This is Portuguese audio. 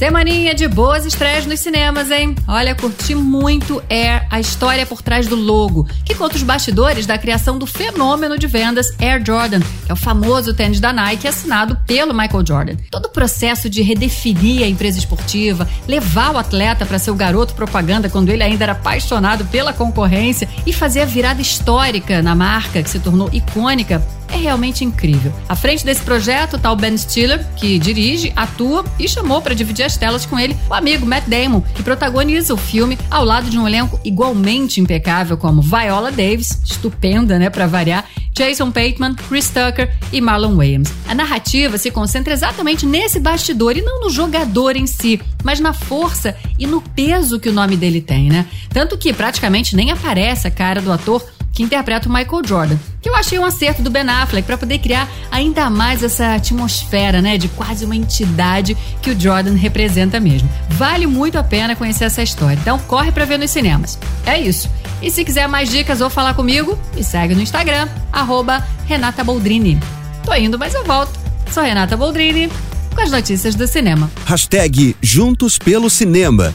Semaninha de boas estreias nos cinemas, hein? Olha, curti muito Air, a história por trás do logo, que conta os bastidores da criação do fenômeno de vendas Air Jordan, que é o famoso tênis da Nike assinado pelo Michael Jordan. Todo o processo de redefinir a empresa esportiva, levar o atleta para ser o garoto propaganda quando ele ainda era apaixonado pela concorrência e fazer a virada histórica na marca que se tornou icônica é realmente incrível. À frente desse projeto está o Ben Stiller, que dirige, atua e chamou para dividir as telas com ele o amigo Matt Damon, que protagoniza o filme ao lado de um elenco igualmente impecável como Viola Davis, estupenda, né, para variar, Jason Bateman, Chris Tucker e Marlon Wayans. A narrativa se concentra exatamente nesse bastidor e não no jogador em si, mas na força e no peso que o nome dele tem, né? Tanto que praticamente nem aparece a cara do ator que interpreta o Michael Jordan, que eu achei um acerto do Ben Affleck para poder criar ainda mais essa atmosfera, né, de quase uma entidade que o Jordan representa mesmo. Vale muito a pena conhecer essa história. Então corre para ver nos cinemas. É isso. E se quiser mais dicas ou falar comigo, me segue no Instagram Renata Boldrini. Tô indo, mas eu volto. Sou Renata Boldrini com as notícias do cinema. Hashtag Juntos pelo Cinema.